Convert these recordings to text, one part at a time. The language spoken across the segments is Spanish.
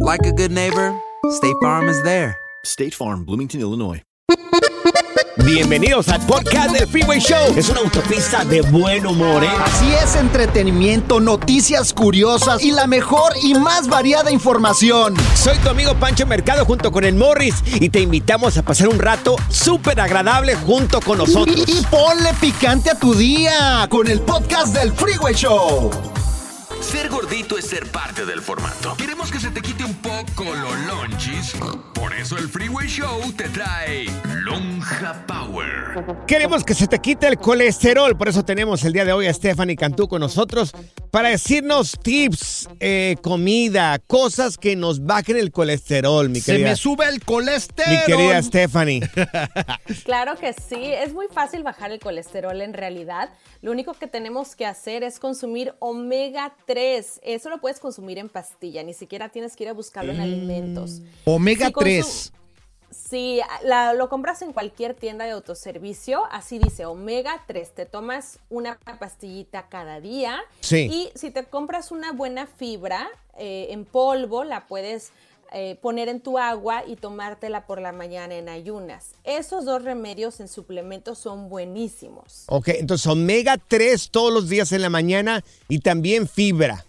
like a good neighbor, State Farm is there. State Farm, Bloomington, Illinois. Bienvenidos al podcast del Freeway Show. Es una autopista de buen humor, ¿eh? Así es, entretenimiento, noticias curiosas y la mejor y más variada información. Soy tu amigo Pancho Mercado junto con el Morris y te invitamos a pasar un rato súper agradable junto con nosotros. Y, y ponle picante a tu día con el podcast del Freeway Show. Ser gordito es ser parte del formato. Queremos que se te quite un poco los lonchis. Por eso el Freeway Show te trae Lonja Power. Queremos que se te quite el colesterol, por eso tenemos el día de hoy a Stephanie Cantú con nosotros para decirnos tips, eh, comida, cosas que nos bajen el colesterol, mi Se querida. me sube el colesterol. mi querida Stephanie. Claro que sí, es muy fácil bajar el colesterol en realidad. Lo único que tenemos que hacer es consumir omega 3. Eso lo puedes consumir en pastilla, ni siquiera tienes que ir a buscarlo en alimentos. Omega Si consu- 3. Si la- lo compras en cualquier tienda de autoservicio, así dice omega 3. Te tomas una pastillita cada día. Sí. Y si te compras una buena fibra eh, en polvo, la puedes eh, poner en tu agua y tomártela por la mañana en ayunas. Esos dos remedios en suplementos son buenísimos. Ok, entonces omega 3 todos los días en la mañana y también fibra.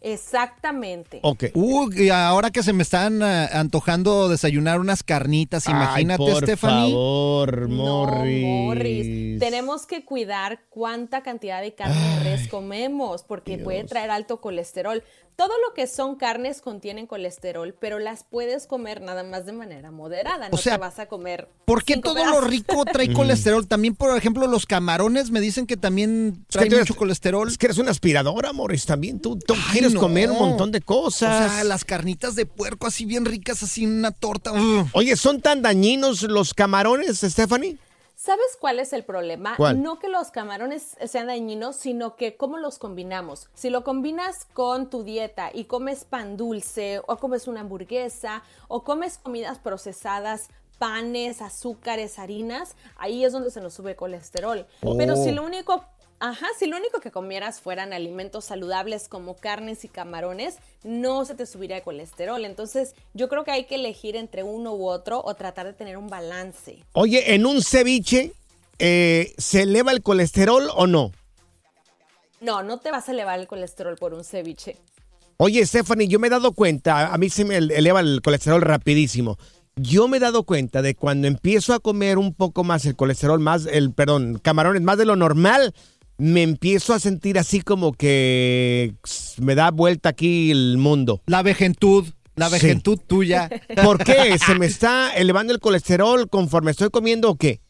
Exactamente. Ok. Uh, y ahora que se me están ah, antojando desayunar unas carnitas, imagínate, Ay, por Stephanie. favor, No, Morris. Morris. Tenemos que cuidar cuánta cantidad de carne de res comemos porque puede traer alto colesterol. Todo lo que son carnes contienen colesterol, pero las puedes comer nada más de manera moderada. No sea, te vas a comer. ¿Por qué todo lo rico trae colesterol? También, por ejemplo, los camarones me dicen que también Es que traen eres- mucho colesterol. Es que eres una aspiradora, Morris, también. Tú, tú Ay, no. comer un montón de O cosas. sea, las carnitas de puerco así bien ricas, así en una torta. ugh. Oye, ¿son tan dañinos los camarones, Stephanie? ¿Sabes cuál es el problema? ¿Cuál? No que los camarones sean dañinos, sino que cómo los combinamos. Si lo combinas con tu dieta y comes pan dulce, o comes una hamburguesa, o comes comidas procesadas, panes, azúcares, harinas, ahí es donde se nos sube colesterol. Pero si lo único, ajá, si lo único que comieras fueran alimentos saludables como carnes y camarones, no se te subiría el colesterol. Entonces, yo creo que hay que elegir entre uno u otro o tratar de tener un balance. Oye, en un ceviche, eh, ¿se eleva el colesterol o no? No, no te vas a elevar el colesterol por un ceviche. Oye, Stephanie, yo me he dado cuenta, a mí se me eleva el colesterol rapidísimo. Yo me he dado cuenta de cuando empiezo a comer un poco más el colesterol, más el, perdón, camarones, más de lo normal, me empiezo a sentir así como que me da vuelta aquí el mundo. La vejentud, la Sí. vejentud tuya. ¿Por qué? ¿Se me está elevando el colesterol conforme estoy comiendo o qué?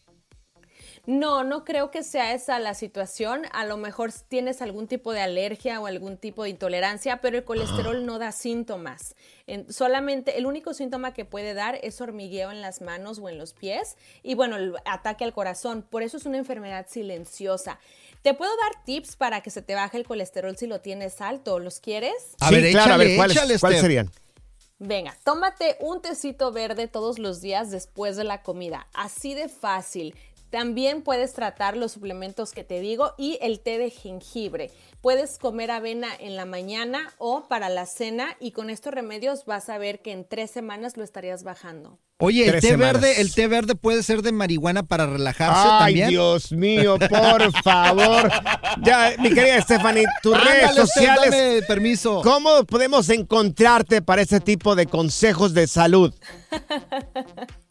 No, no creo que sea esa la situación. A lo mejor tienes algún tipo de alergia o algún tipo de intolerancia, pero el colesterol no da síntomas. En- solamente el único síntoma que puede dar es hormigueo en las manos o en los pies y bueno, el ataque al corazón. Por eso es una enfermedad silenciosa. Te puedo dar tips para que se te baje el colesterol si lo tienes alto. ¿Los quieres? A sí, ver, claro, a ver, ¿cuáles, échale, cuáles serían? Venga, tómate un tecito verde todos los días después de la comida. Así de fácil. También puedes tratar los suplementos que te digo y el té de jengibre. Puedes comer avena en la mañana o para la cena y con estos remedios vas a ver que en tres semanas lo estarías bajando. Oye, el té semanas. verde, el té verde puede ser de marihuana para relajarse Ay, también. Dios mío, por favor. Ya, mi querida Stephanie, tus Ándale, redes usted, sociales. dame permiso. ¿Cómo podemos encontrarte para ese tipo de consejos de salud?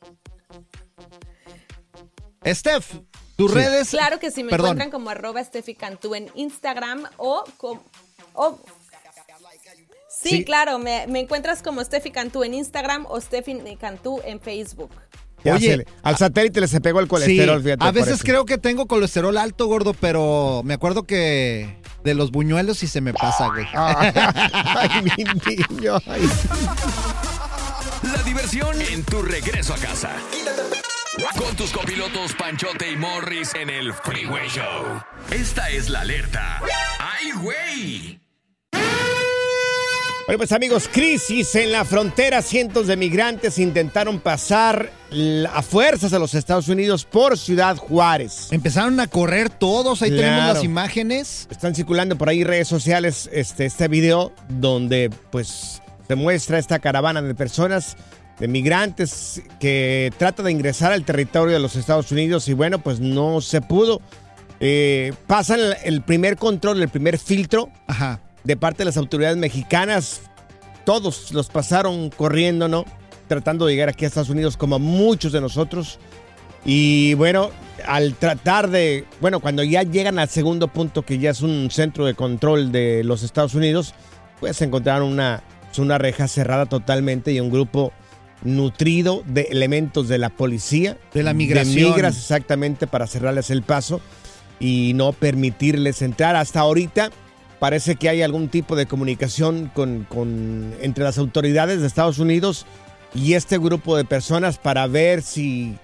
Steph, tus Sí. redes. Claro que sí, me Perdón. encuentran como arroba Steffi Cantú en Instagram o com- o- Sí, Sí. claro, me, me encuentras como Steffi Cantú en Instagram o Steffi Cantú en Facebook. Ya Oye, al satélite le se pegó el Sí, colesterol, fíjate. a veces creo que tengo colesterol alto, gordo, pero me acuerdo que de los buñuelos sí se me pasa, güey. Ay, mi niño. ay. La diversión en tu regreso a casa. Con tus copilotos Panchote y Morris en el Freeway Show. Esta es la alerta. ¡Ay, güey! Bueno, pues amigos, crisis en la frontera. Cientos de migrantes intentaron pasar a fuerzas a los Estados Unidos por Ciudad Juárez. Empezaron a correr todos, ahí tenemos las imágenes. Están circulando por ahí redes sociales este, este video donde pues se muestra esta caravana de personas, de migrantes que trata de ingresar al territorio de los Estados Unidos y bueno, pues no se pudo. Eh, pasan el, el primer control, el primer filtro Ajá. de parte de las autoridades mexicanas. Todos los pasaron corriendo, ¿no? Tratando de llegar aquí a Estados Unidos como muchos de nosotros. Y bueno, al tratar de, bueno, cuando ya llegan al segundo punto, que ya es un centro de control de los Estados Unidos, pues encontraron una, una reja cerrada totalmente y un grupo nutrido de elementos de la policía. De la migración. migras, exactamente, para cerrarles el paso y no permitirles entrar. Hasta ahorita parece que hay algún tipo de comunicación con, con- entre las autoridades de Estados Unidos y este grupo de personas para ver si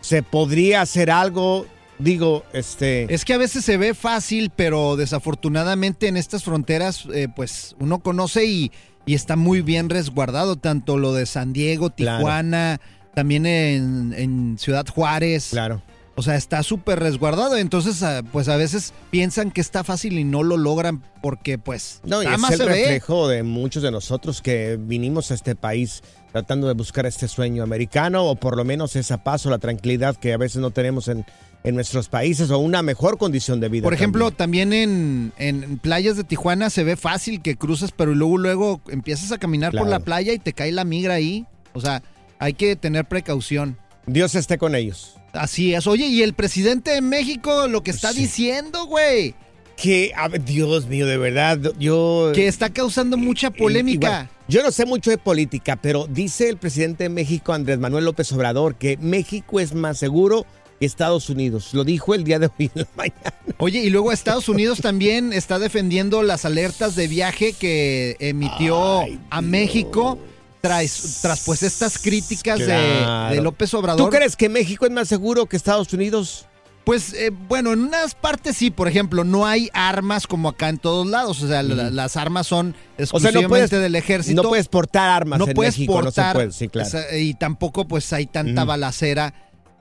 se podría hacer algo. Digo, este. Es que a veces se ve fácil, pero desafortunadamente en estas fronteras, eh, pues uno conoce y, y está muy bien resguardado, tanto lo de San Diego, Claro. Tijuana, también en, en Ciudad Juárez. Claro. O sea, está súper resguardado. Entonces, ah, pues a veces piensan que está fácil y no lo logran porque, pues, No, y es más el ve. reflejo de muchos de nosotros que vinimos a este país tratando de buscar este sueño americano o por lo menos esa paz o la tranquilidad que a veces no tenemos en, en nuestros países o una mejor condición de vida. Por ejemplo, también. también en, en playas de Tijuana se ve fácil que cruces, pero luego, luego empiezas a caminar por la playa y te cae la migra ahí. O sea, hay que tener precaución. Dios esté con ellos. Así es. Oye, y el presidente de México lo que está Sí. diciendo, güey, Que, a ver, Dios mío, de verdad, yo... que está causando mucha polémica. Igual, yo no sé mucho de política, pero dice el presidente de México, Andrés Manuel López Obrador, que México es más seguro Estados Unidos. Lo dijo el día de hoy en la mañana. Oye, y luego Estados Unidos también está defendiendo las alertas de viaje que emitió Ay, a. México tras, tras pues estas críticas de- Claro. de, López Obrador. ¿Tú crees que México es más seguro que Estados Unidos? Pues eh, bueno, en unas partes sí, por ejemplo, no hay armas como acá en todos lados, o sea, la- las armas son O sea, exclusivamente no puedes, del ejército. no puedes portar armas no en puedes México, portar, no se puede, sí, claro. o sea, y tampoco pues hay tanta balacera.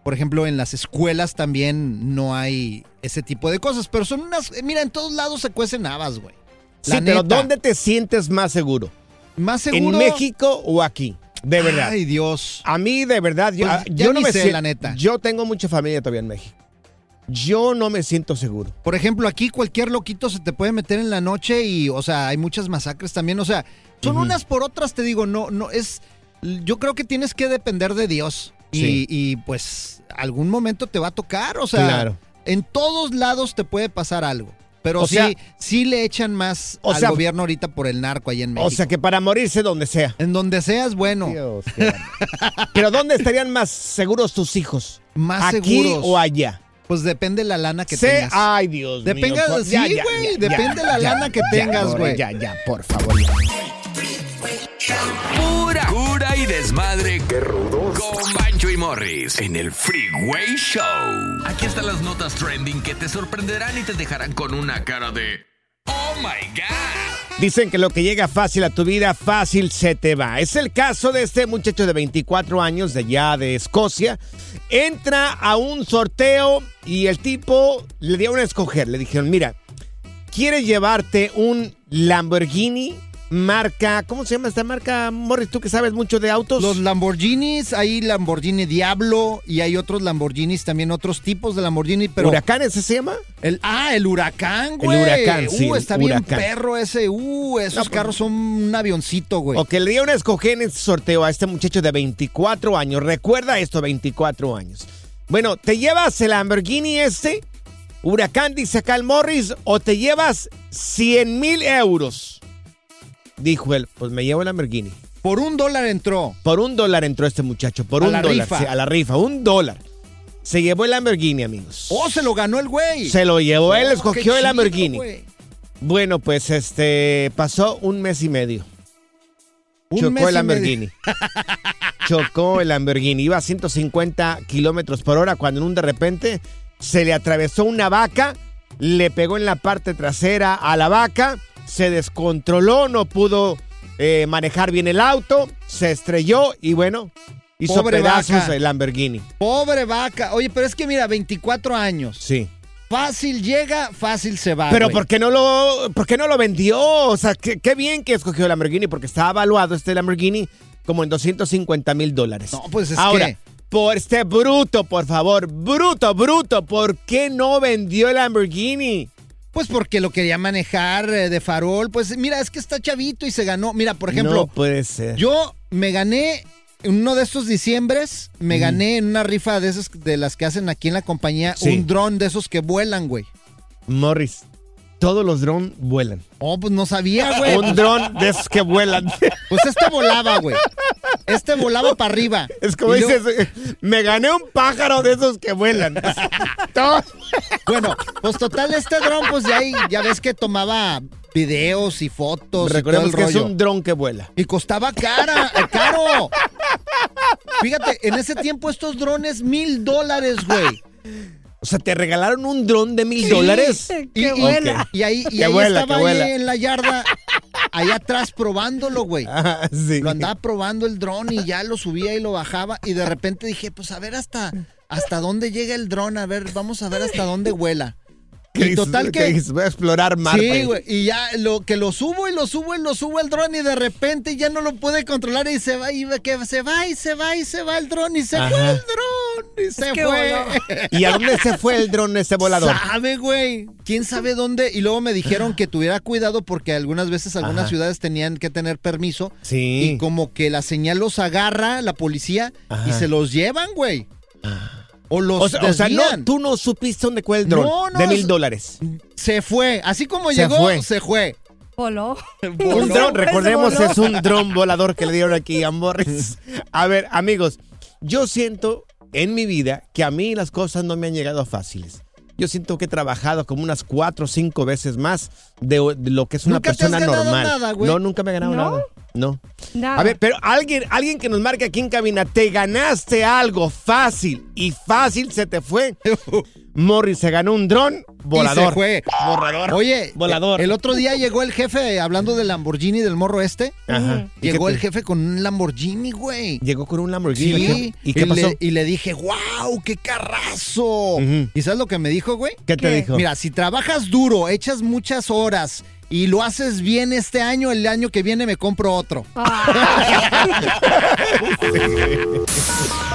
Por ejemplo, en las escuelas también no hay ese tipo de cosas, pero son unas, eh, mira, en todos lados se cuecen habas, güey. sí, La pero neta. ¿dónde te sientes más seguro? Más seguro. ¿En México o aquí? De verdad. Ay, Dios. A mí, de verdad, yo, Pues, ah, yo no me sé, la neta. Yo tengo mucha familia todavía en México. Yo no me siento seguro. Por ejemplo, aquí cualquier loquito se te puede meter en la noche y, o sea, hay muchas masacres también. O sea, son unas por otras, te digo, no, no, es. Yo creo que tienes que depender de Dios. Y, Sí. y, pues algún momento te va a tocar. O sea, Claro. en todos lados te puede pasar algo. Pero O sí, sea- sí le echan más O al sea- gobierno ahorita por el narco ahí en México. O sea que para morirse donde sea. en donde seas bueno, Dios. Pero ¿dónde estarían más seguros tus hijos? más ¿Aquí seguros. o allá? Pues depende la lana que Sé- tengas. Ay, Dios Depende- mío. sí, güey, depende ya, la ya, lana que ya, tengas, güey. Ya, ya, por favor. Y desmadre. ¡Qué rudos! Con Bancho y Morris en el Freeway Show. Aquí están las notas trending que te sorprenderán y te dejarán con una cara de... ¡Oh ¡Oh, my God! Dicen que lo que llega fácil a tu vida, fácil se te va. Es el caso de este muchacho de 24 años de allá de Escocia. Entra a un sorteo y el tipo le dio a escoger. Le dijeron, mira, ¿quieres llevarte un Lamborghini marca, ¿cómo se llama esta marca, Morris? Tú que sabes mucho de autos. Los Lamborghinis, hay Lamborghini Diablo y hay otros Lamborghinis, también otros tipos de Lamborghini, pero... ¿Huracán ese se llama? El, ah, el Huracán, güey. El Huracán, sí. Uh, está bien perro ese. Uh, esos pues, carros son un avioncito, güey. O que le dieron a escoger en este sorteo a este muchacho de 24 años. Recuerda esto, 24 años. Bueno, ¿te llevas el Lamborghini este? Huracán, dice acá el Morris, o te llevas 100 mil euros. Dijo él, pues me llevo el Lamborghini. Por un dólar entró. Por un dólar entró este muchacho, por A un la dólar. rifa. sí, a la rifa, un dólar. Se llevó el Lamborghini, amigos. Oh, se lo ganó el güey. Se lo llevó él, Oh, escogió el Lamborghini. Bueno, pues este pasó un mes y medio. Un Chocó el Lamborghini. Chocó el Lamborghini. Iba a 150 kilómetros por hora cuando en un de repente se le atravesó una vaca, le pegó en la parte trasera a la vaca, se descontroló, no pudo eh, manejar bien el auto, se estrelló y bueno, hizo Pobre pedazos vaca. el Lamborghini. Pobre vaca. Oye, pero es que mira, 24 años. Sí. Fácil llega, fácil se va. Pero güey. ¿por qué no lo, por qué no lo vendió? O sea, qué, qué bien que escogió el Lamborghini, porque está evaluado este Lamborghini como en 250 mil dólares. No, pues es Ahora, que- por este bruto, por favor, bruto, bruto, ¿por qué no vendió el Lamborghini? Pues porque lo quería manejar eh, de farol. Pues mira, es que está chavito y se ganó. Mira, por ejemplo, no puede ser. yo me gané en uno de estos diciembres, me gané en una rifa de esas de las que hacen aquí en la compañía, Sí. un dron de esos que vuelan, güey. Morris, todos los drones vuelan. Oh, pues no sabía, güey. Un dron de esos que vuelan. Pues este volaba, güey. Este volaba para arriba. Es como dices, me gané un pájaro de esos que vuelan. Bueno, pues total, este dron, pues ya, ahí- ya ves que tomaba videos y fotos. Recordemos y todo que es un dron que vuela. Y costaba cara, eh, caro. Fíjate, en ese tiempo estos drones, mil dólares, güey. O sea, ¿te regalaron un dron de mil dólares? Vuela. y ahí, y ahí vuela, estaba ahí en la yarda, ahí atrás probándolo, güey. Ah, sí. Lo andaba probando el dron y ya lo subía y lo bajaba. Y de repente dije, pues a ver hasta, hasta dónde llega el dron. A ver, vamos a ver hasta dónde vuela. ¿Qué Y total ¿Qué que... Voy a explorar Marte. Sí, güey. Y ya lo que lo subo y lo subo y lo subo el dron y de repente ya no lo puede controlar y se va y que se va y se va y se va el dron y se Ajá. fue el dron y se que fue. voló. ¿Y a dónde se fue el dron ese volador? Sabe, güey. ¿Quién sabe dónde? Y luego me dijeron que tuviera cuidado porque algunas veces algunas Ajá. ciudades tenían que tener permiso. Sí. Y como que la señal los agarra la policía y se los llevan, güey. O los O sea, o sea, no, tú no supiste dónde fue el dron No, no, de mil es- dólares. Se fue. Así como Se llegó, fue. se fue. Voló. Un dron, recordemos, es un dron volador que le dieron aquí a Morris. A ver, amigos, yo siento en mi vida que a mí las cosas no me han llegado fáciles. Yo siento que he trabajado como unas cuatro o cinco veces más de, de lo que es una ¿Nunca te has persona ganado normal. nada, güey? no, nunca me he ganado ¿No? nada. No. Nada. A ver, pero alguien, alguien que nos marque aquí en cabina, te ganaste algo fácil y fácil se te fue. Morris se ganó un dron volador. Y se fue. Volador. Oye, Volador. El otro día llegó el jefe hablando del Lamborghini del morro este. Ajá. ¿Y Llegó el jefe con un Lamborghini, güey. Llegó con un Lamborghini. Sí. ¿Y qué pasó? Le, y le dije, wow, qué carrazo. ¿Y sabes lo que me dijo, güey? ¿Qué te ¿Qué? dijo? Mira, si trabajas duro, echas muchas horas y lo haces bien este año, el año que viene me compro otro.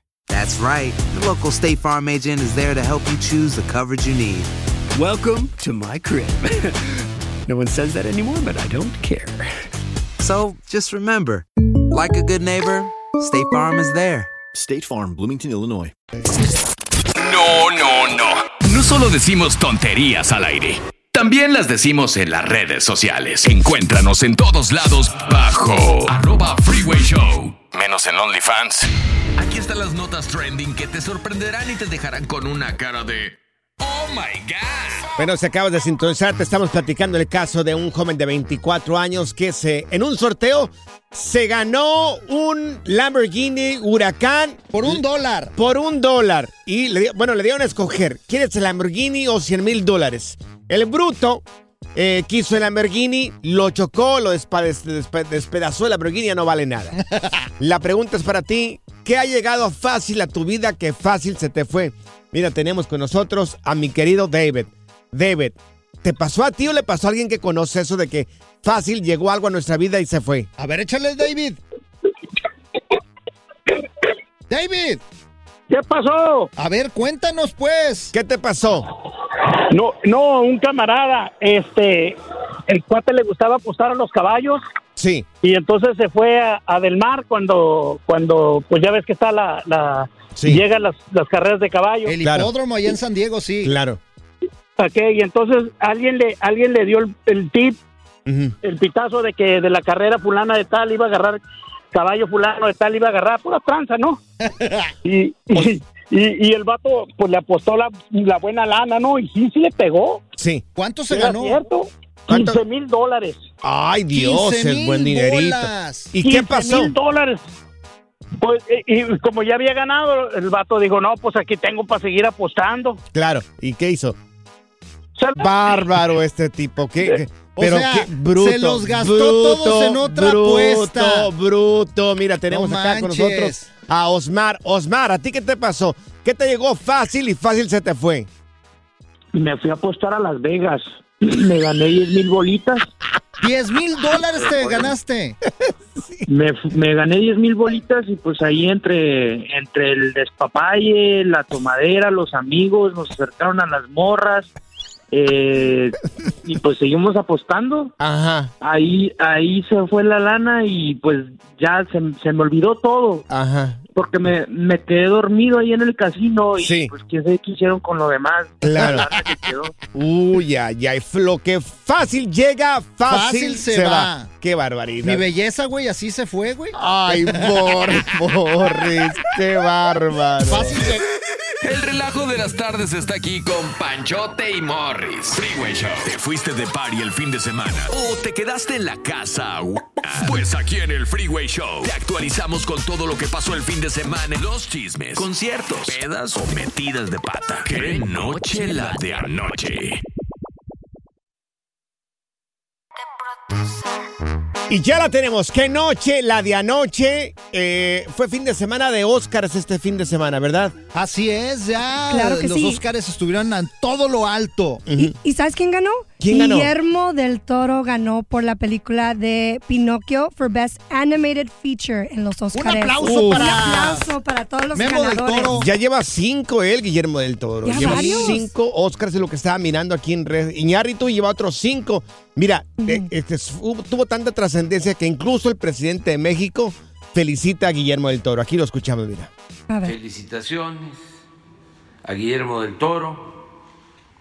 That's right. The local State Farm agent is there to help you choose the coverage you need. Welcome to my crib. no one says that anymore, but I don't care. So just remember, like a good neighbor, State Farm is there. State Farm, Bloomington, Illinois. No, no, no. No solo decimos tonterías al aire. También las decimos en las redes sociales. Encuéntranos en todos lados bajo arroba freeway show. Menos en OnlyFans. Aquí están las notas trending que te sorprenderán y te dejarán con una cara de... ¡Oh, my God! Bueno, si acabas de sintonizar, te estamos platicando el caso de un joven de 24 años que se, en un sorteo se ganó un Lamborghini Huracán. Por un dólar. Por un dólar. Y, le, bueno, le dieron a escoger, ¿quieres el Lamborghini o 100 mil dólares? El bruto eh, quiso el Lamborghini, lo chocó, lo despedazó, el Lamborghini ya no vale nada. La pregunta es para ti, ¿qué ha llegado fácil a tu vida que fácil se te fue? Mira, tenemos con nosotros a mi querido David. David, ¿te pasó a ti o le pasó a alguien que conoce eso de que fácil llegó algo a nuestra vida y se fue? A ver, échale, David. David. ¿Qué pasó? A ver, cuéntanos, pues. ¿Qué te pasó? No, no, un camarada, este, el cuate le gustaba apostar a los caballos. Sí. Y entonces se fue a, a Del Mar cuando, cuando, pues ya ves que está la, la llegan las, las carreras de caballos. El hipódromo allá en San Diego, sí. Claro. Ok, y entonces alguien le, alguien le dio el, el tip, el pitazo de que de la carrera fulana de tal iba a agarrar caballo fulano de tal iba a agarrar pura tranza, ¿no? y, y, y- y el vato pues le apostó la, la buena lana, ¿no? Y sí, sí le pegó. Sí. ¿Cuánto se ganó? cierto. ¿Cuánto? 15 mil dólares. Ay, Dios, 15 es buen dinerito. bolas. ¿Y qué 15 pasó? mil dólares. Pues, y, y como ya había ganado, el vato dijo, no, pues aquí tengo para seguir apostando. Claro. ¿Y qué hizo? Bárbaro este tipo. ¿Qué, O pero sea, qué bruto. se los gastó bruto, todos en otra bruto, apuesta. Bruto, Mira, tenemos No acá con nosotros a Osmar. Osmar, ¿a ti qué te pasó? ¿Qué te llegó fácil y fácil se te fue? Me fui a apostar a Las Vegas. Me gané 10 mil bolitas. 10 mil dólares te ganaste. Me, me gané 10 mil bolitas y pues ahí entre, entre el despapalle, la tomadera, los amigos, nos acercaron a las morras. Eh, y pues seguimos apostando. Ajá. Ahí, ahí se fue la lana y pues ya se, se me olvidó todo. Ajá. Porque me, me quedé dormido ahí en el casino y Sí. pues quién sabe qué hicieron con lo demás. Claro. La lana que quedó. Uy, ay, ay. Lo que fácil llega, fácil, Fácil se va. Qué barbaridad. Mi belleza, güey, así se fue, güey. Ay, Bor, Morris, qué bárbaro. Fácil se- El relajo de las tardes está aquí con Panchote y Morris. Freeway Show. ¿Te fuiste de party el fin de semana? ¿O te quedaste en la casa? Pues aquí en el Freeway Show te actualizamos con todo lo que pasó el fin de semana. Los chismes, conciertos, pedas o metidas de pata. ¡Qué noche la de anoche! Y ya la tenemos. Qué noche, la de anoche. Eh, fue fin de semana de Oscars este fin de semana, ¿verdad? Así es, ya. Claro que los sí. Óscares estuvieron en todo lo alto. ¿Y sabes quién ganó? ¿Quién ganó? Guillermo del Toro ganó por la película de Pinocchio for Best Animated Feature en los Oscars. aplauso Un para- aplauso para todos los Memo del ganadores. Toro. Ya lleva cinco él, Guillermo del Toro. ¿Ya lleva varios? cinco Oscars, es lo que estaba mirando aquí en red. Iñárritu lleva otros cinco. Mira, eh, este, tuvo tanta trascendencia que incluso el presidente de México felicita a Guillermo del Toro. Aquí lo escuchamos, mira. A ver. Felicitaciones a Guillermo del Toro,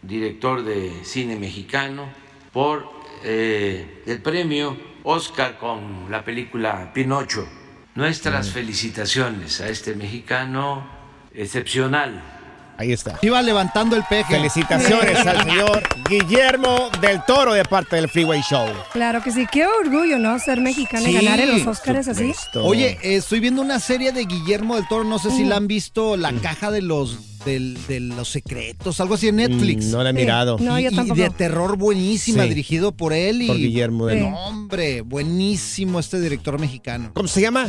director de cine mexicano, por eh, el premio Oscar con la película Pinocho. Nuestras felicitaciones a este mexicano excepcional. Ahí está. Iba levantando el peje. Felicitaciones al señor Guillermo del Toro de parte del Freeway Show. Claro que sí. Qué orgullo, ¿no? Ser mexicano y Sí, ganar en los Oscars así. Oye, eh, estoy viendo una serie de Guillermo del Toro, no sé si la han visto, La Caja de los del- de los secretos, algo así en Netflix. Mm, no la he Sí. mirado. No, y, yo y tampoco. de terror buenísima, Sí. dirigido por él y Por Guillermo del- No, hombre, buenísimo este director mexicano. ¿Cómo se llama?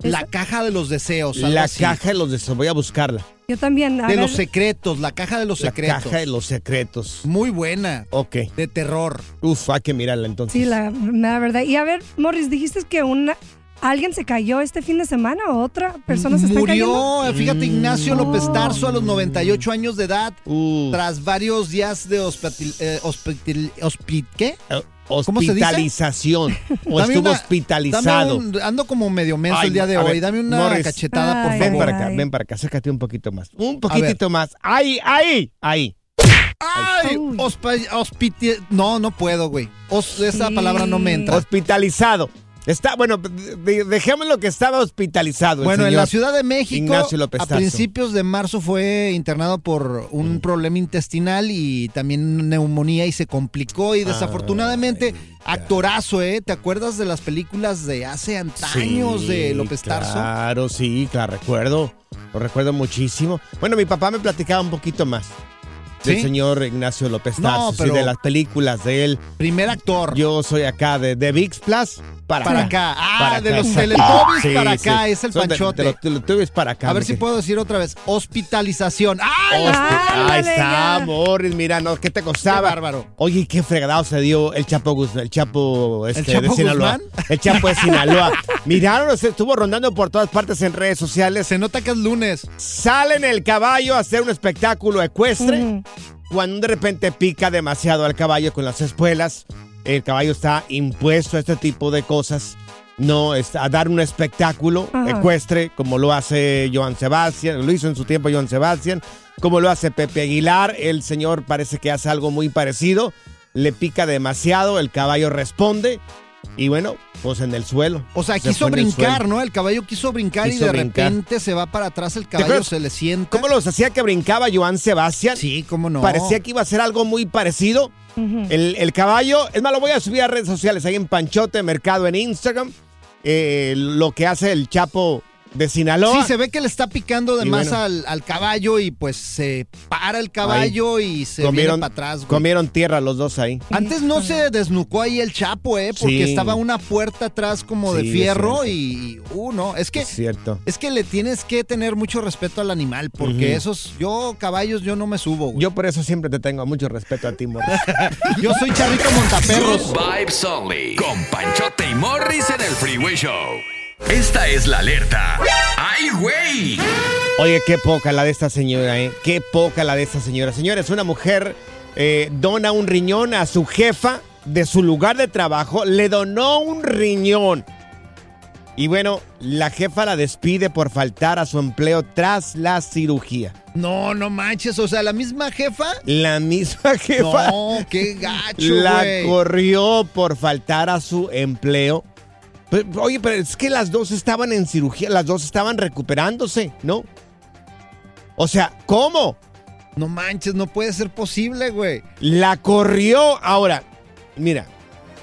La caja de los deseos. algo La así. caja de los deseos. Voy a buscarla. Yo también. a de ver, los secretos, la caja de los La secretos. caja de los secretos. Muy buena. Ok. De terror. Uf, hay que mirarla entonces. Sí, la, la verdad. Y a ver, Morris, dijiste que una alguien se cayó este fin de semana o otra persona se está cayendo. Murió, fíjate, Ignacio Mm. López Tarso a los 98 años de edad, Uf. tras varios días de hospital, eh, hospital- ¿qué? ¿Cómo se dice? Hospitalización. o Dame estuvo una- hospitalizado. dame un- ando como medio menso Ay, el día de hoy. ver, Dame una Morris. cachetada, por Ay, Ven favor. para acá, ven para acá, acércate un poquito más. Un poquitito más. Ahí, ahí, ahí. ¡Ay! Hospiti- No, no puedo, güey. Os- esa Sí. palabra no me entra. Hospitalizado. Está, bueno, de- dejémoslo que estaba hospitalizado. el Bueno, en la Ciudad de México, Ignacio López a principios de marzo fue internado por un problema intestinal y también neumonía y se complicó y desafortunadamente, actorazo, ¿eh? ¿Te acuerdas de las películas de hace antaños Sí, de López Tarso? Claro, sí, claro, recuerdo. Lo recuerdo muchísimo. Bueno, mi papá me platicaba un poquito más del ¿Sí? señor Ignacio López No, Tarso, sí, pero- de las películas de él. Primer actor. Yo soy acá de, de VIX Plus para, Para acá. Ah, Para de acá, los. Teletubbies Sí, para sí. acá, es el Son panchote. De, los Teletubbies para acá. a ver si que- puedo decir otra vez. Hospitalización. ¡Ay! Hospi- Ándale, Ahí está, ya. Morris, mira, no, ¿qué te costaba? Qué bárbaro. Oye, qué fregado se dio el Chapo Guzmán, el Chapo, este, Chapo de Sinaloa. Guzmán? El Chapo de Sinaloa. Miraron, se estuvo rondando por todas partes en redes sociales. Se nota que es lunes. Sale en el caballo a hacer un espectáculo ecuestre. Cuando de repente pica demasiado al caballo con las espuelas, el caballo está impuesto a este tipo de cosas. No, está a dar un espectáculo Ajá. ecuestre, como lo hace Joan Sebastián, lo hizo en su tiempo Joan Sebastián, como lo hace Pepe Aguilar. El señor parece que hace algo muy parecido. Le pica demasiado, el caballo responde. Y bueno, pues en el suelo. O sea, Se quiso brincar. ¿no? El caballo quiso brincar y de brincar. repente se va para atrás el caballo, se le sienta. ¿Cómo los hacía que brincaba Joan Sebastián? Sí, cómo no. Parecía que iba a ser algo muy parecido. El, el caballo, es más, lo voy a subir a redes sociales, ahí en Panchote Mercado en Instagram. eh, lo que hace el Chapo de Sinaloa. Sí, se ve que le está picando de Y más bueno. al, al caballo y pues se para el caballo y se comieron, viene para atrás. güey. comieron tierra los dos ahí. Antes no se desnucó ahí el chapo, ¿eh? Porque Sí. estaba una puerta atrás como de Sí, fierro y, uh, no, es que Es cierto. es que le tienes que tener mucho respeto al animal porque esos yo caballos yo no me subo, güey. Yo por eso siempre te tengo mucho respeto a ti, Morris. Yo soy Charrito Montaperros. Good Vibes Only. Con Panchote y Morris en el Freeway Show. Esta es la alerta. ¡Ay, güey! Oye, qué poca la de esta señora, ¿eh? Qué poca la de esta señora. Señores, una mujer eh, dona un riñón a su jefa de su lugar de trabajo. Le donó un riñón. Y bueno, la jefa la despide por faltar a su empleo tras la cirugía. No, no manches, o sea, la misma jefa. La misma jefa No, qué gacho, la corrió por faltar a su empleo. Pero, oye, pero es que las dos estaban en cirugía, las dos estaban recuperándose, ¿no? O sea, ¿cómo? No manches, no puede ser posible, güey. La corrió. Ahora, mira,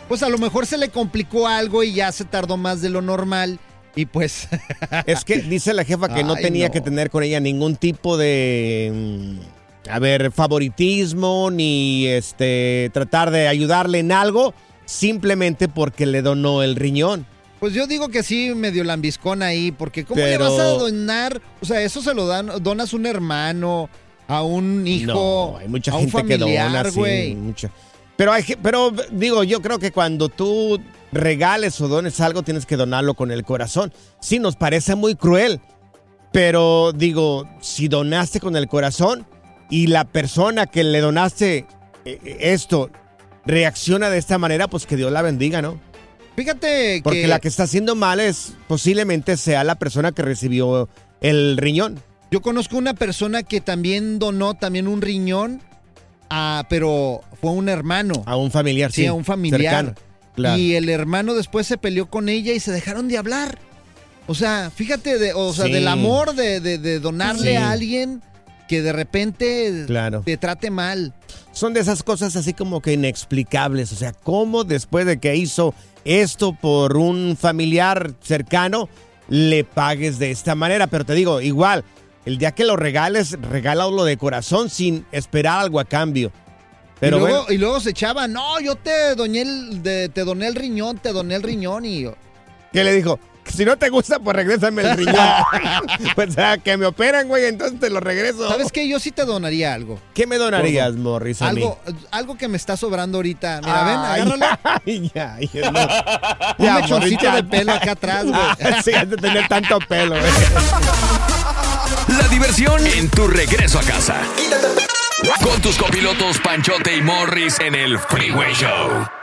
Pues a lo mejor se le complicó algo y ya se tardó más de lo normal y pues es que dice la jefa que no tenía no. que tener con ella ningún tipo de, mm, a ver, favoritismo ni este tratar de ayudarle en algo, simplemente porque le donó el riñón. Pues yo digo que sí, medio lambiscón ahí, porque ¿cómo Pero- le vas a donar? O sea, eso se lo dan, donas a un hermano, a un hijo, No, hay mucha a un gente que familiar, sí, güey. Pero, hay, pero digo, yo creo que cuando tú regales o dones algo, tienes que donarlo con el corazón. Sí, nos parece muy cruel, pero digo, si donaste con el corazón y la persona que le donaste eh, eh, esto reacciona de esta manera, pues que Dios la bendiga, ¿no? Fíjate Porque que la que está haciendo mal es posiblemente sea la persona que recibió el riñón. yo conozco una persona que también donó también un riñón, ah, pero fue un hermano. A un familiar, sí. Sí, a un familiar. cercano, claro. Y el hermano después se peleó con ella y se dejaron de hablar. O sea, fíjate, de, o sea, Sí. del amor de, de- de donarle Sí. a alguien que de repente Claro. te trate mal. son de esas cosas así como que inexplicables. O sea, ¿cómo después de que hizo esto por un familiar cercano, le pagues de esta manera? Pero te digo, igual, el día que lo regales, regálalo de corazón sin esperar algo a cambio. Pero y, luego, bueno, y luego se echaba, no, yo te doné el, de- te doné el riñón, te doné el riñón y ¿qué le dijo? Si no te gusta, pues regrésame el riñón. pues o sea, que me operan, güey, entonces te lo regreso. ¿Sabes qué? Yo sí te donaría algo. ¿Qué me donarías, Morris? a mí? Algo, algo que me está sobrando ahorita. Mira, ven, Ay, agárralo. Ay, ya, ya, no. Un mechoncito de pelo acá atrás, güey. Ah, sí, has de tener tanto pelo, güey. La diversión en tu regreso a casa. Con tus copilotos Panchote y Morris en el Freeway Show.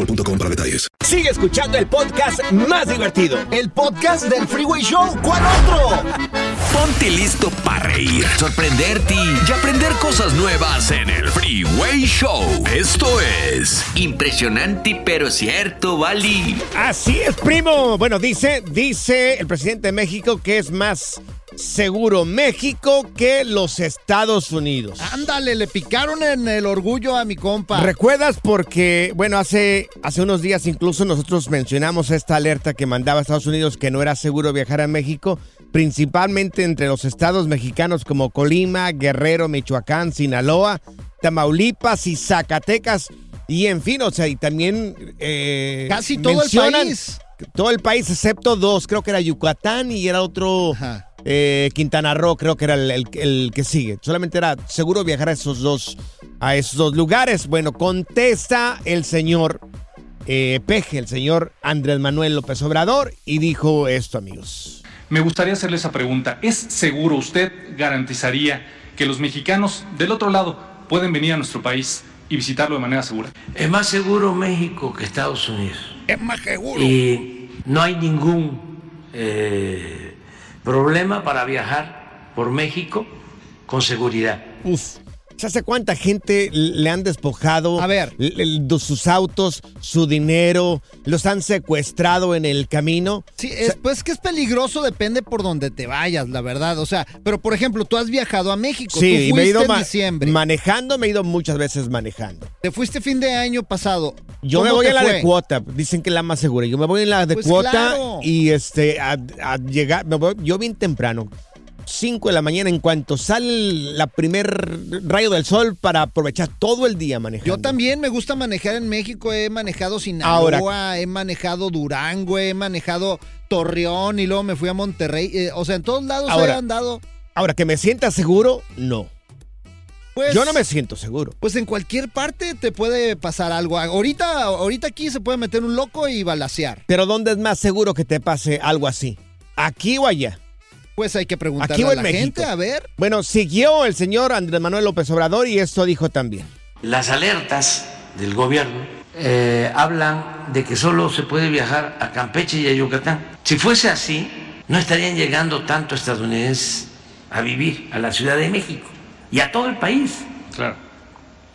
boostmobile.com para detalles. Sigue escuchando el podcast más divertido. El podcast del Freeway Show. ¿Cuál otro? Ponte listo para reír, sorprenderte y aprender cosas nuevas en el Freeway Show. Esto es impresionante pero cierto, Bali. Así es, primo. Bueno, dice, dice el presidente de México que es más seguro México que los Estados Unidos. Ándale, le picaron en el orgullo a mi compa. ¿Recuerdas? Porque, bueno, hace, hace unos días incluso nosotros mencionamos esta alerta que mandaba a Estados Unidos que no era seguro viajar a México, principalmente entre los estados mexicanos como Colima, Guerrero, Michoacán, Sinaloa, Tamaulipas y Zacatecas. Y en fin, o sea, y también... eh, Casi todo el país. Todo el país excepto dos, creo que era Yucatán y era otro... eh, Quintana Roo creo que era el, el- el que sigue. Solamente era seguro viajar a esos dos, a esos dos lugares. Bueno, contesta el señor eh, Peje, el señor Andrés Manuel López Obrador, y dijo esto, amigos. Me gustaría hacerle esa pregunta. ¿Es seguro, usted garantizaría que los mexicanos del otro lado pueden venir a nuestro país y visitarlo de manera segura? Es más seguro México que Estados Unidos. Es más seguro. Y no hay ningún eh, problema para viajar por México con seguridad. Uf. ¿Sabes cuánta gente le han despojado? A ver. sus autos, su dinero, los han secuestrado en el camino. Sí, es, pues que es peligroso, depende por donde te vayas, la verdad. O sea, pero por ejemplo, tú has viajado a México. Sí, tú y me he ido fuiste en diciembre. manejando, me he ido muchas veces manejando. Te fuiste fin de año pasado. Yo me ¿Cómo voy en la fue? de cuota, dicen que es la más segura. Yo me voy en la de Pues cuota claro. y este a, a llegar, me voy- yo bien temprano, 5 de la mañana en cuanto sale la primer rayo del sol para aprovechar todo el día manejando. Yo también me gusta manejar en México. He manejado Sinaloa, he manejado Durango, he manejado Torreón y luego me fui a Monterrey. Eh, o sea, en todos lados he Ahora, andado. Ahora que me sienta seguro, no. Pues, Yo no me siento seguro. Pues en cualquier parte te puede pasar algo. Ahorita, ahorita aquí se puede meter un loco y balasear. Pero ¿dónde es más seguro que te pase algo así? ¿Aquí o allá? Pues hay que preguntarle Aquí a la México. gente, a ver. Bueno, siguió el señor Andrés Manuel López Obrador y esto dijo también. Las alertas del gobierno eh, hablan de que solo se puede viajar a Campeche y a Yucatán. Si fuese así, no estarían llegando tanto estadounidenses a vivir a la Ciudad de México y a todo el país. Claro.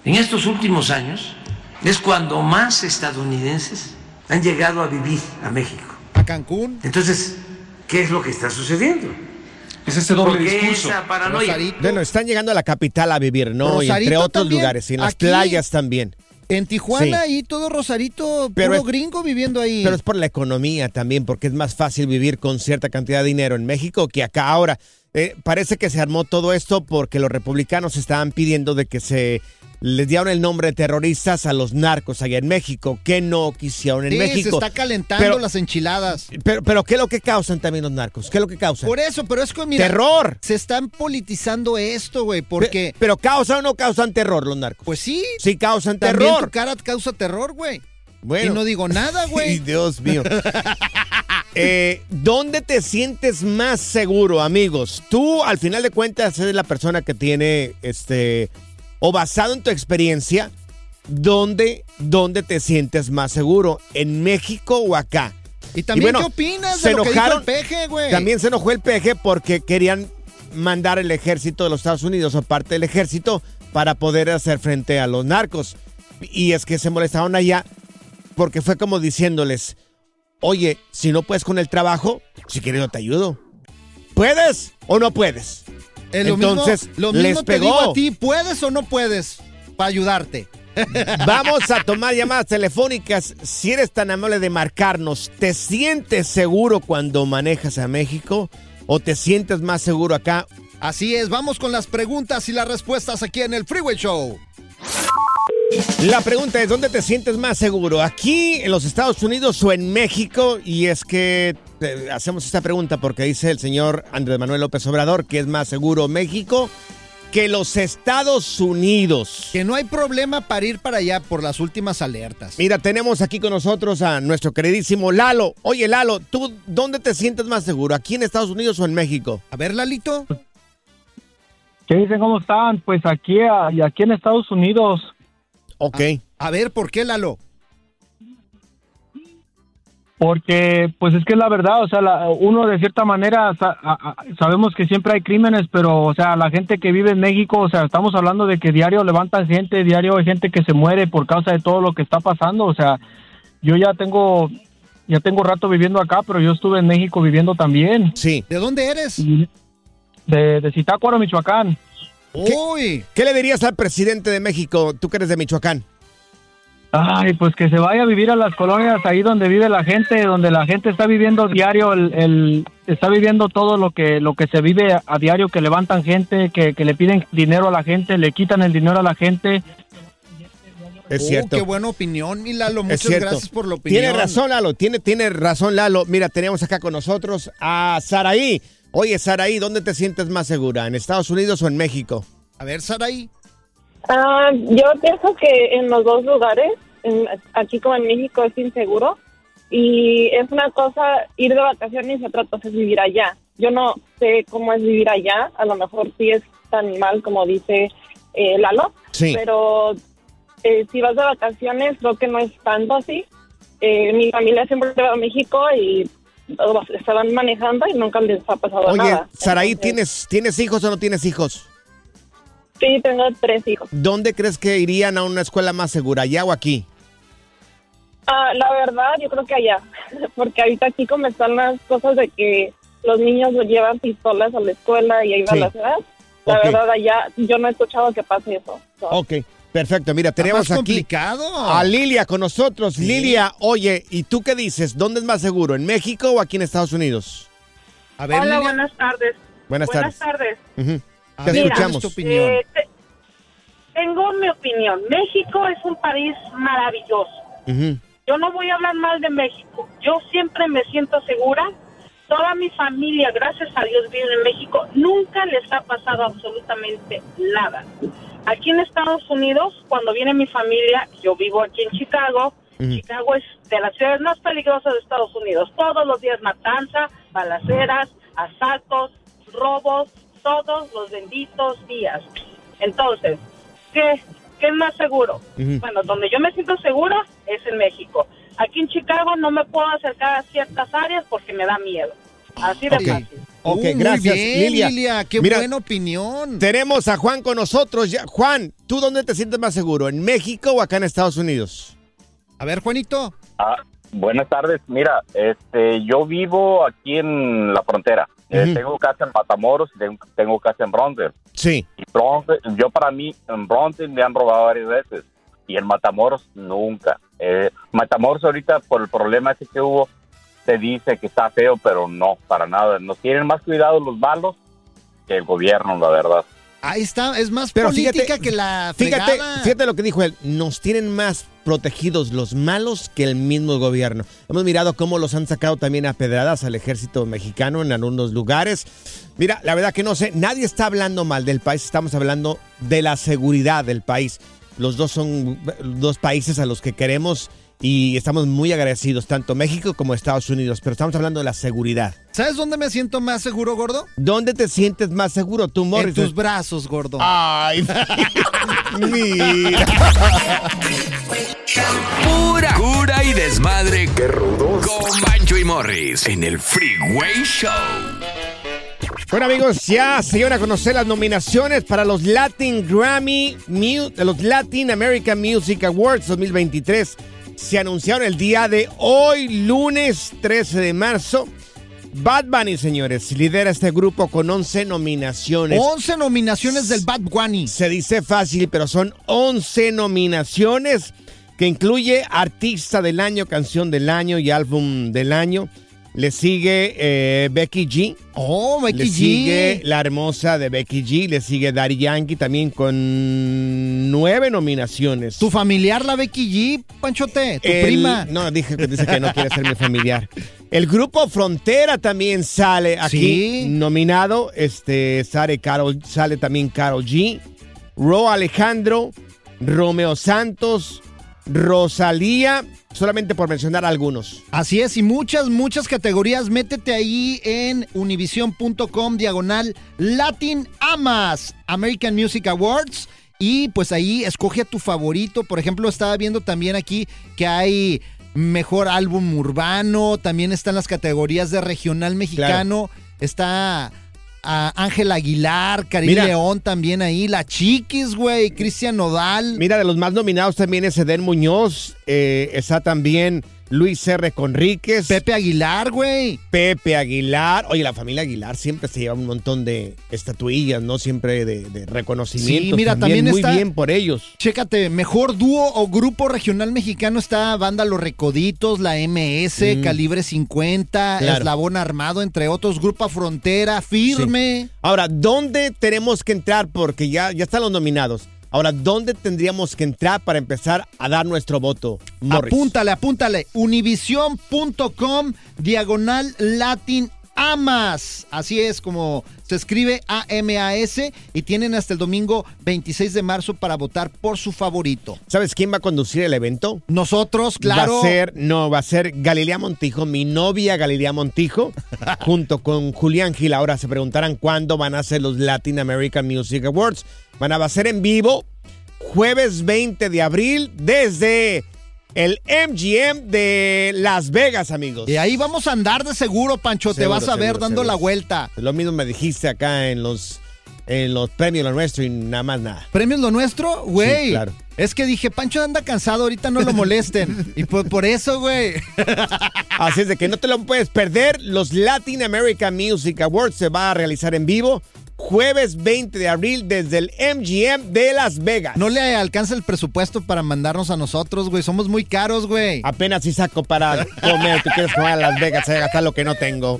En estos últimos años es cuando más estadounidenses han llegado a vivir a México. A Cancún. Entonces, ¿qué es lo que está sucediendo? Es ese doble ¿Por qué discurso. esa paranoia? Bueno, están llegando a la capital a vivir, ¿no? y entre otros también. lugares, y en las Aquí- playas también. En Tijuana Sí. y todo Rosarito, Pero puro es- gringo viviendo ahí. Pero es por la economía también, porque es más fácil vivir con cierta cantidad de dinero en México que acá. Ahora, eh, parece que se armó todo esto porque los republicanos estaban pidiendo de que se les dieran el nombre de terroristas a los narcos allá en México, que no quisieron en Sí, México. se está calentando Pero- las enchiladas. Pero, pero ¿qué es lo que causan también los narcos? ¿Qué es lo que causan? Por eso, pero es que mira, ¡Terror! Se están politizando esto, güey, porque Pe- Pero causan o no causan terror los narcos. Pues sí. Sí causan también terror. tu cara causa terror, güey. Bueno. Y no digo nada, güey. Dios mío. Eh, ¿Dónde te sientes más seguro, amigos? Tú, al final de cuentas, eres la persona que tiene, este, o basado en tu experiencia, ¿dónde, dónde te sientes más seguro? ¿En México o acá? Y también, bueno, ¿qué opinas se de lo que dijo enojaron- el peje, güey? También se enojó el peje porque querían mandar el ejército de los Estados Unidos o parte del ejército para poder hacer frente a los narcos. Y es que se molestaron allá porque fue como diciéndoles, oye, si no puedes con el trabajo, si quieres yo te ayudo. ¿Puedes o no puedes? Lo Entonces, mismo, lo mismo les te digo a ti, ¿puedes o no puedes? Para ayudarte. Vamos a tomar llamadas telefónicas. Si eres tan amable de marcarnos, ¿te sientes seguro cuando manejas a México o te sientes más seguro acá? Así es, vamos con las preguntas y las respuestas aquí en el Freeway Show. La pregunta es, ¿dónde te sientes más seguro? ¿Aquí en los Estados Unidos o en México? Y es que eh, hacemos esta pregunta porque dice el señor Andrés Manuel López Obrador que es más seguro México que los Estados Unidos. Que no hay problema para ir para allá por las últimas alertas. Mira, tenemos aquí con nosotros a nuestro queridísimo Lalo. Oye, Lalo, ¿tú dónde te sientes más seguro? ¿Aquí en Estados Unidos o en México? A ver, Lalito. ¿Qué dicen? ¿Cómo están? Pues aquí, ah, y aquí en Estados Unidos. Ok. A ver, ¿por qué, Lalo? Porque, pues es que es la verdad, o sea, la- uno de cierta manera sa- a- a- sabemos que siempre hay crímenes, pero, o sea, la gente que vive en México, o sea, estamos hablando de que diario levantan gente, diario hay gente que se muere por causa de todo lo que está pasando, o sea, yo ya tengo, ya tengo rato viviendo acá, pero yo estuve en México viviendo también. Sí. ¿De dónde eres? De, de Zitácuaro, Michoacán. Uy. ¿Qué le dirías al presidente de México, tú que eres de Michoacán? Ay, pues que se vaya a vivir a las colonias ahí donde vive la gente, donde la gente está viviendo diario, el, el- está viviendo todo lo que lo que se vive a, a diario, que levantan gente, que, que le piden dinero a la gente, le quitan el dinero a la gente. Es Oh, cierto. Qué buena opinión, mi Lalo. Muchas gracias por la opinión. Tiene razón, Lalo. Tiene, tiene razón, Lalo. Mira, tenemos acá con nosotros a Saraí. Oye, Saraí, ¿dónde te sientes más segura? ¿En Estados Unidos o en México? A ver, Saraí. Ah, yo pienso que en los dos lugares, en- aquí como en México, es inseguro. Y es una cosa ir de vacaciones y otra cosa es vivir allá. Yo no sé cómo es vivir allá. A lo mejor sí es tan mal como dice eh, Lalo. Sí. Pero eh, si vas de vacaciones, creo que no es tanto así. Eh, mi familia siempre va a México y estaban manejando y nunca les ha pasado Oye, nada. Saraí, ¿tienes, ¿tienes hijos o no tienes hijos? Sí, tengo tres hijos. ¿Dónde crees que irían a una escuela más segura, allá o aquí? Ah, la verdad, yo creo que allá, porque ahorita aquí como están las cosas de que los niños llevan pistolas a la escuela y ahí va Sí. la ciudad, la verdad allá yo no he escuchado que pase eso. So, Ok, perfecto. Mira, tenemos más aquí complicado. a Lilia con nosotros. Lilia, oye, ¿y tú qué dices? ¿Dónde es más seguro, en México o aquí en Estados Unidos? A Hola, buenas tardes. Buenas Buenas tardes. A Te ver, escuchamos. ¿cuál es tu opinión? Eh, te- tengo mi opinión. México es un país maravilloso. Yo no voy a hablar mal de México. Yo siempre me siento segura. Toda mi familia, gracias a Dios, vive en México. Nunca les ha pasado absolutamente nada. Aquí en Estados Unidos, cuando viene mi familia, yo vivo aquí en Chicago. Chicago es de las ciudades más peligrosas de Estados Unidos. Todos los días matanza, balaceras, asaltos, robos, todos los benditos días. Entonces, ¿qué, qué es más seguro? Bueno, donde yo me siento segura es en México. Aquí en Chicago no me puedo acercar a ciertas áreas porque me da miedo. Así de fácil. Ok, Uh, muy gracias, bien, Lilia. Lilia, qué Mira, buena opinión. Tenemos a Juan con nosotros. Ya- Juan, ¿tú dónde te sientes más seguro? ¿En México o acá en Estados Unidos? A ver, Juanito. Ah, buenas tardes. Mira, este, yo vivo aquí en la frontera. Eh, tengo casa en Matamoros y tengo, tengo casa en Bronzeville. Sí. Y Bronze- yo para mí, en Bronzeville me han robado varias veces. y en Matamoros nunca. Eh, Matamoros ahorita por el problema ese que hubo se dice que está feo, pero no, para nada. Nos tienen más cuidado los malos que el gobierno, la verdad. Ahí está, es más Pero política fíjate- que la Fíjate, fregada. fíjate lo que dijo él. Nos tienen más protegidos los malos que el mismo gobierno. Hemos mirado cómo los han sacado también a pedradas al ejército mexicano en algunos lugares. Mira, la verdad que no sé, nadie está hablando mal del país, estamos hablando de la seguridad del país. Los dos son dos países a los que queremos y estamos muy agradecidos, tanto México como Estados Unidos, pero estamos hablando de la seguridad. ¿Sabes dónde me siento más seguro, gordo? ¿Dónde te sientes más seguro tú, Morris? En tus brazos, gordo. Ay, mira. Pura cura y desmadre. Qué rudos. Con Bancho y Morris en el Freeway Show. Bueno amigos, ya se dieron a conocer las nominaciones para los Latin Grammy, los Latin American Music Awards 2023. Se anunciaron el día de hoy, lunes 13 de marzo. Bad Bunny, señores, lidera este grupo con 11 nominaciones. 11 nominaciones del Bad Bunny. Se dice fácil, pero son 11 nominaciones que incluye Artista del Año, Canción del Año y Álbum del Año. Le sigue eh, Becky G. Oh, Becky Le G. sigue La Hermosa de Becky G. Le sigue Daddy Yankee también con nueve nominaciones. ¿Tu familiar, la Becky G, Panchote? ¿Tu El- prima? No, dije que dice que no quiere ser mi familiar. El grupo Frontera también sale aquí Sí. nominado. Este sale Carol, sale también Carol G, Ro Alejandro, Romeo Santos, Rosalía, solamente por mencionar algunos. Así es, y muchas, muchas categorías. Métete ahí en univision.com diagonal Latin Amas American Music Awards. Y pues ahí escoge a tu favorito. Por ejemplo, estaba viendo también aquí que hay mejor álbum urbano. También están las categorías de regional mexicano. Está a Ángel Aguilar, Karim. León también ahí. La Chiquis, güey. Cristian Nodal. Mira, de los más nominados también es Eden Muñoz, eh, está también Luis R. Conríquez. Pepe Aguilar, güey. Pepe Aguilar. Oye, la familia Aguilar siempre se lleva un montón de estatuillas, ¿no? Siempre de, de reconocimientos. Sí, mira, también muy está- bien por ellos. Chécate, mejor dúo o grupo regional mexicano está Banda Los Recoditos, la MS, Mm. Calibre 50, Claro. Eslabón Armado, entre otros, Grupo Frontera, Firme. Ahora, ¿dónde tenemos que entrar? Porque ya, ya están los nominados. Ahora, ¿dónde tendríamos que entrar para empezar a dar nuestro voto? Apúntale, apúntale. Univision.com, diagonal Latin Amas. Así es como se escribe A-M-A-S y tienen hasta el domingo 26 de marzo para votar por su favorito. ¿Sabes quién va a conducir el evento? Nosotros, claro. Va a ser, no, va a ser Galilea Montijo, mi novia Galilea Montijo, junto con Julián Gil. Ahora se preguntarán cuándo van a ser los Latin American Music Awards. Van a ser en vivo jueves 20 de abril desde el MGM de Las Vegas, amigos. Y ahí vamos a andar de seguro, Pancho. Te vas a ver seguro, dando seguro. la vuelta. Lo mismo me dijiste acá en los, en los premios lo nuestro y nada más nada. ¿Premios lo nuestro? Güey. Sí, claro. Es que dije, Pancho anda cansado, ahorita no lo molesten. y por, por eso, güey. Así es de que no te lo puedes perder. Los Latin American Music Awards se va a realizar en vivo jueves 20 de abril desde el MGM de Las Vegas. No le alcanza el presupuesto para mandarnos a nosotros, güey. Somos muy caros, güey. Apenas si saco para comer. Tú quieres comer a Las Vegas, se gastar lo que no tengo.